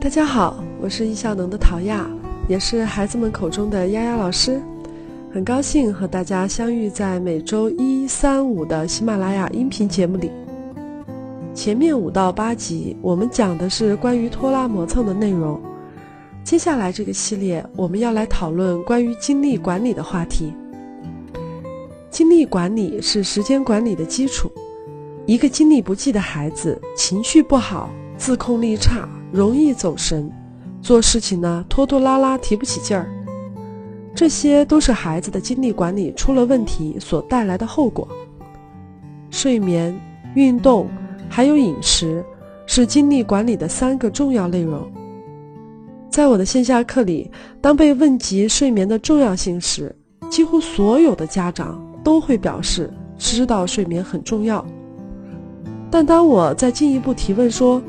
大家好，我是易效能的陶亚，也是孩子们口中的丫丫老师。很高兴和大家相遇在每周一、三、五的喜马拉雅音频节目里。前面五到八集我们讲的是关于拖拉磨蹭的内容，接下来这个系列我们要来讨论关于精力管理的话题。精力管理是时间管理的基础。一个精力不济的孩子，情绪不好，自控力差。容易走神，做事情呢拖拖拉拉，提不起劲儿，这些都是孩子的精力管理出了问题所带来的后果。睡眠、运动还有饮食是精力管理的三个重要内容。在我的线下课里，当被问及睡眠的重要性时，几乎所有的家长都会表示知道睡眠很重要。但当我再进一步提问说，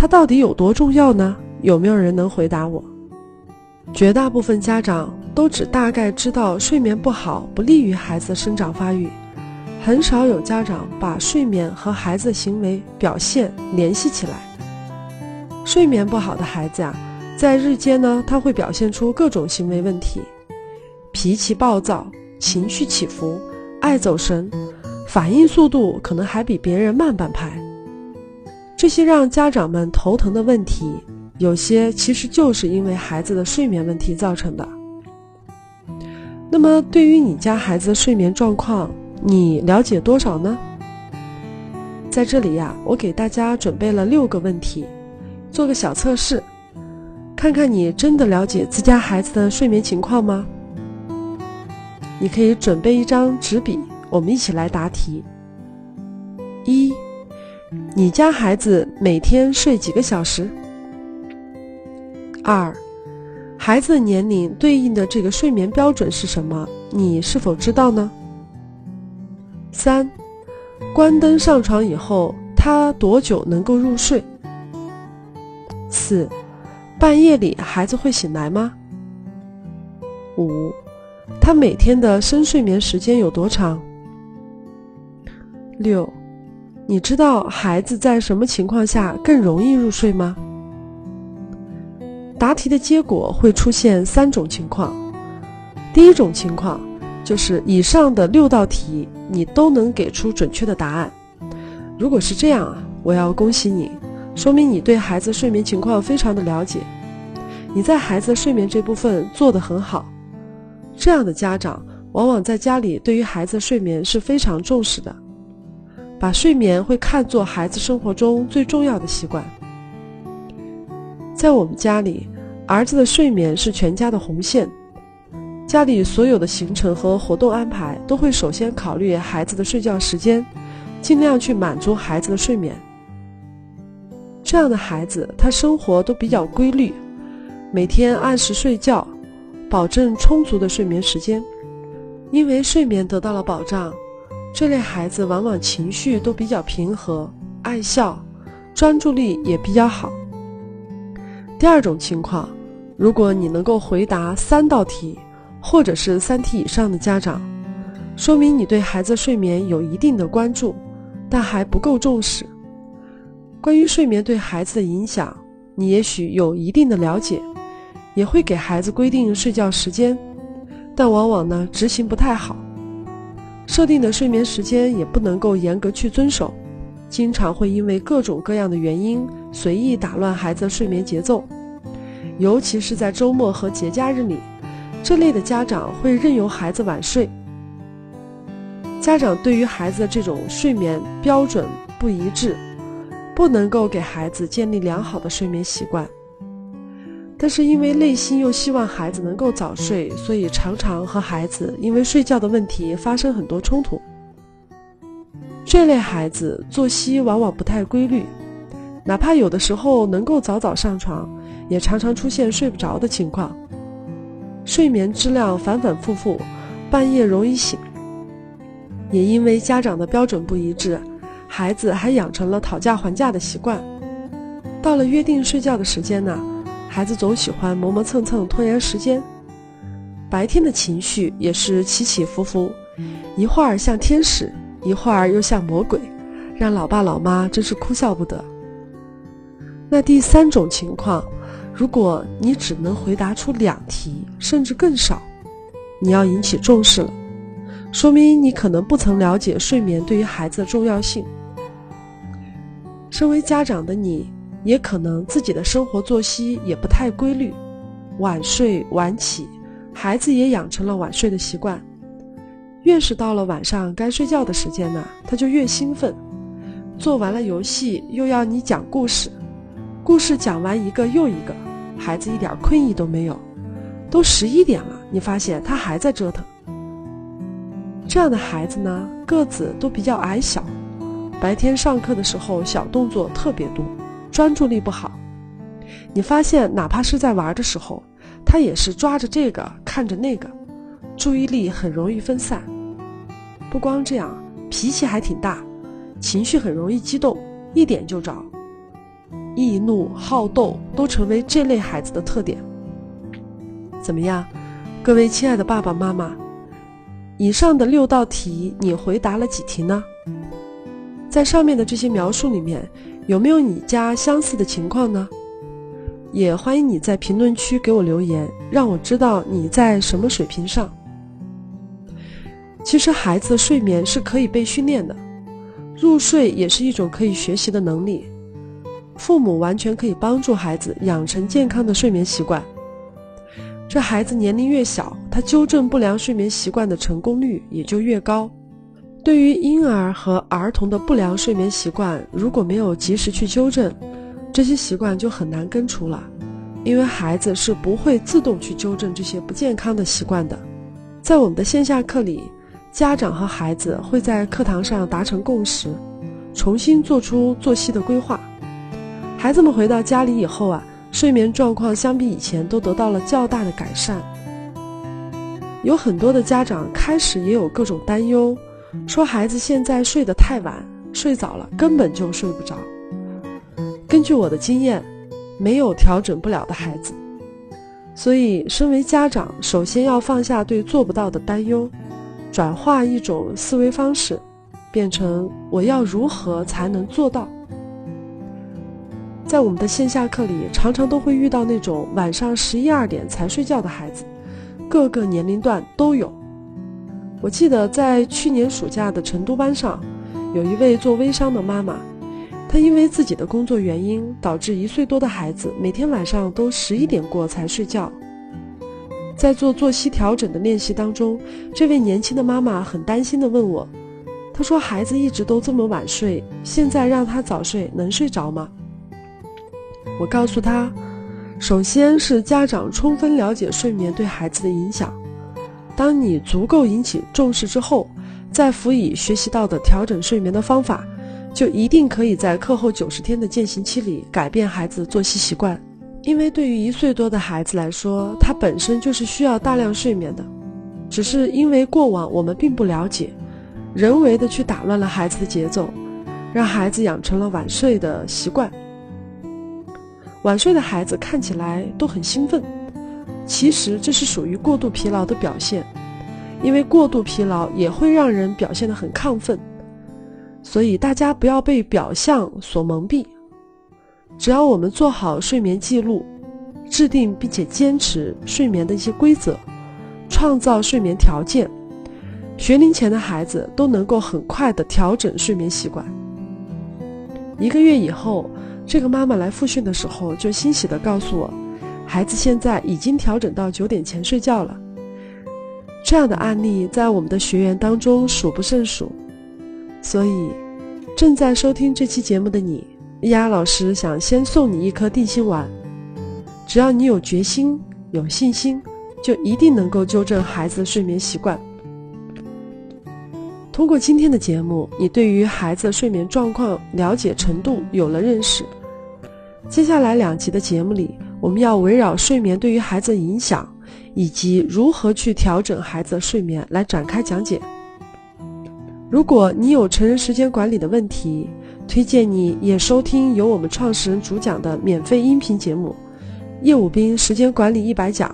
它到底有多重要呢？有没有人能回答我？绝大部分家长都只大概知道睡眠不好不利于孩子生长发育，很少有家长把睡眠和孩子行为表现联系起来。睡眠不好的孩子呀，在日间呢，他会表现出各种行为问题，脾气暴躁，情绪起伏，爱走神，反应速度可能还比别人慢半拍。这些让家长们头疼的问题，有些其实就是因为孩子的睡眠问题造成的。那么，对于你家孩子睡眠状况，你了解多少呢？在这里呀，我给大家准备了六个问题，做个小测试，看看你真的了解自家孩子的睡眠情况吗？你可以准备一张纸笔，我们一起来答题。你家孩子每天睡几个小时？二，孩子的年龄对应的这个睡眠标准是什么？你是否知道呢？三，关灯上床以后，他多久能够入睡？四，半夜里孩子会醒来吗？五，他每天的深睡眠时间有多长？六。你知道孩子在什么情况下更容易入睡吗？答题的结果会出现三种情况。第一种情况就是以上的六道题你都能给出准确的答案。如果是这样啊，我要恭喜你，说明你对孩子睡眠情况非常的了解，你在孩子睡眠这部分做得很好。这样的家长往往在家里对于孩子睡眠是非常重视的。把睡眠会看作孩子生活中最重要的习惯。在我们家里，儿子的睡眠是全家的红线，家里所有的行程和活动安排都会首先考虑孩子的睡觉时间，尽量去满足孩子的睡眠。这样的孩子，他生活都比较规律，每天按时睡觉，保证充足的睡眠时间，因为睡眠得到了保障。这类孩子往往情绪都比较平和，爱笑，专注力也比较好。第二种情况，如果你能够回答三道题，或者是三题以上的家长，说明你对孩子睡眠有一定的关注，但还不够重视。关于睡眠对孩子的影响，你也许有一定的了解，也会给孩子规定睡觉时间，但往往呢执行不太好。设定的睡眠时间也不能够严格去遵守，经常会因为各种各样的原因随意打乱孩子的睡眠节奏，尤其是在周末和节假日里，这类的家长会任由孩子晚睡。家长对于孩子的这种睡眠标准不一致，不能够给孩子建立良好的睡眠习惯。但是因为内心又希望孩子能够早睡，所以常常和孩子因为睡觉的问题发生很多冲突。这类孩子作息往往不太规律，哪怕有的时候能够早早上床，也常常出现睡不着的情况，睡眠质量反反复复，半夜容易醒。也因为家长的标准不一致，孩子还养成了讨价还价的习惯，到了约定睡觉的时间呢。孩子总喜欢磨磨蹭蹭拖延时间，白天的情绪也是起起伏伏，一会儿像天使，一会儿又像魔鬼，让老爸老妈真是哭笑不得。那第三种情况，如果你只能回答出两题，甚至更少，你要引起重视了，说明你可能不曾了解睡眠对于孩子的重要性。身为家长的你，也可能自己的生活作息也不太规律，晚睡晚起，孩子也养成了晚睡的习惯。越是到了晚上该睡觉的时间呢，他就越兴奋。做完了游戏，又要你讲故事，故事讲完一个又一个，孩子一点困意都没有。都十一点了，你发现他还在折腾。这样的孩子呢，个子都比较矮小，白天上课的时候小动作特别多，专注力不好。你发现哪怕是在玩的时候，他也是抓着这个看着那个。注意力很容易分散，不光这样，脾气还挺大，情绪很容易激动，一点就着，易怒好斗都成为这类孩子的特点。怎么样，各位亲爱的爸爸妈妈，以上的六道题你回答了几题呢？在上面的这些描述里面，有没有你家相似的情况呢？也欢迎你在评论区给我留言，让我知道你在什么水平上。其实孩子睡眠是可以被训练的，入睡也是一种可以学习的能力。父母完全可以帮助孩子养成健康的睡眠习惯。这孩子年龄越小，他纠正不良睡眠习惯的成功率也就越高。对于婴儿和儿童的不良睡眠习惯，如果没有及时去纠正，这些习惯就很难根除了，因为孩子是不会自动去纠正这些不健康的习惯的。在我们的线下课里。家长和孩子会在课堂上达成共识，重新做出作息的规划。孩子们回到家里以后啊，睡眠状况相比以前都得到了较大的改善。有很多的家长开始也有各种担忧，说孩子现在睡得太晚，睡早了根本就睡不着。根据我的经验，没有调整不了的孩子。所以，身为家长，首先要放下对做不到的担忧。转化一种思维方式，变成我要如何才能做到？在我们的线下课里，常常都会遇到那种晚上十一二点才睡觉的孩子，各个年龄段都有。我记得在去年暑假的成都班上，有一位做微商的妈妈，她因为自己的工作原因，导致一岁多的孩子每天晚上都十一点过才睡觉。在做作息调整的练习当中，这位年轻的妈妈很担心地问我：“她说孩子一直都这么晚睡，现在让他早睡能睡着吗？”我告诉她，首先是家长充分了解睡眠对孩子的影响。当你足够引起重视之后，再辅以学习到的调整睡眠的方法，就一定可以在课后九十天的践行期里改变孩子作息习惯。因为对于一岁多的孩子来说，他本身就是需要大量睡眠的，只是因为过往我们并不了解，人为的去打乱了孩子的节奏，让孩子养成了晚睡的习惯。晚睡的孩子看起来都很兴奋，其实这是属于过度疲劳的表现，因为过度疲劳也会让人表现得很亢奋，所以大家不要被表象所蒙蔽。只要我们做好睡眠记录，制定并且坚持睡眠的一些规则，创造睡眠条件，学龄前的孩子都能够很快的调整睡眠习惯。一个月以后，这个妈妈来复训的时候，就欣喜的告诉我，孩子现在已经调整到九点前睡觉了。这样的案例在我们的学员当中数不胜数，所以正在收听这期节目的你。丫老师想先送你一颗定心丸，只要你有决心、有信心，就一定能够纠正孩子的睡眠习惯。通过今天的节目，你对于孩子睡眠状况了解程度有了认识。接下来两集的节目里，我们要围绕睡眠对于孩子的影响，以及如何去调整孩子的睡眠来展开讲解。如果你有成人时间管理的问题，推荐你也收听由我们创始人主讲的免费音频节目《叶武斌时间管理一百讲》。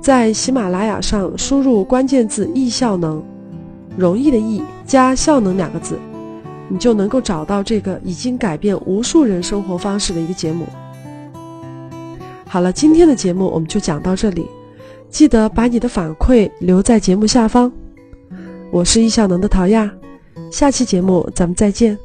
在喜马拉雅上输入关键字“易效能”，容易的易加效能两个字，你就能够找到这个已经改变无数人生活方式的一个节目。好了，今天的节目我们就讲到这里，记得把你的反馈留在节目下方。我是易效能的陶亚，下期节目咱们再见。